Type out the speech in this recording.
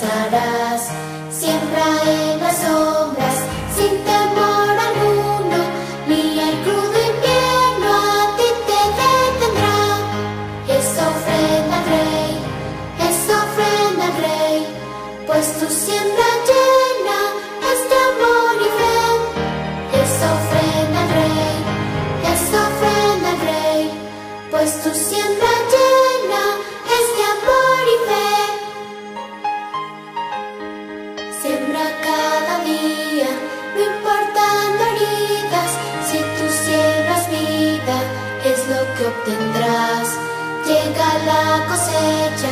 pasará. Obtendrás. Llega la cosecha,